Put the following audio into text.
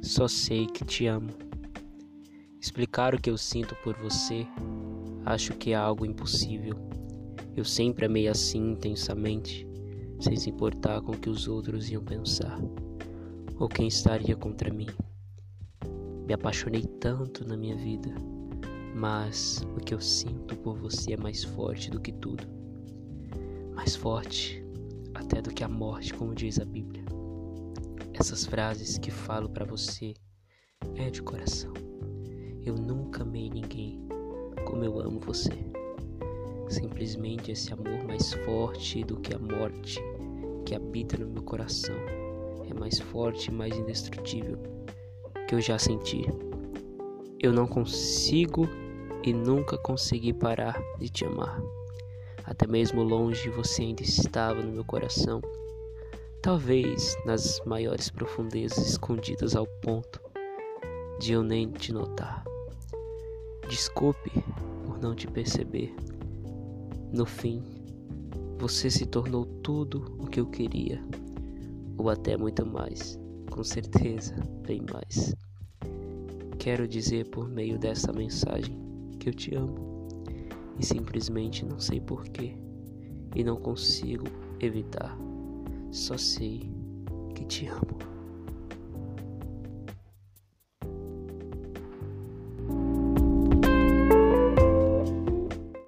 Só sei que te amo. Explicar o que eu sinto por você, acho que é algo impossível. Eu sempre amei assim intensamente, sem se importar com o que os outros iam pensar ou quem estaria contra mim. Me apaixonei tanto na minha vida, mas o que eu sinto por você é mais forte do que tudo. Mais forte até do que a morte, como diz a Bíblia. Essas frases que falo para você é de coração. Eu nunca amei ninguém como eu amo você. Simplesmente esse amor mais forte do que a morte que habita no meu coração é mais forte e mais indestrutível que eu já senti. Eu não consigo e nunca consegui parar de te amar. Até mesmo longe você ainda estava no meu coração, talvez nas maiores profundezas escondidas ao ponto de eu nem te notar. Desculpe por não te perceber. No fim, você se tornou tudo o que eu queria, ou até muito mais, com certeza, bem mais. Quero dizer por meio dessa mensagem que eu te amo e simplesmente não sei porquê e não consigo evitar. Só sei que te amo.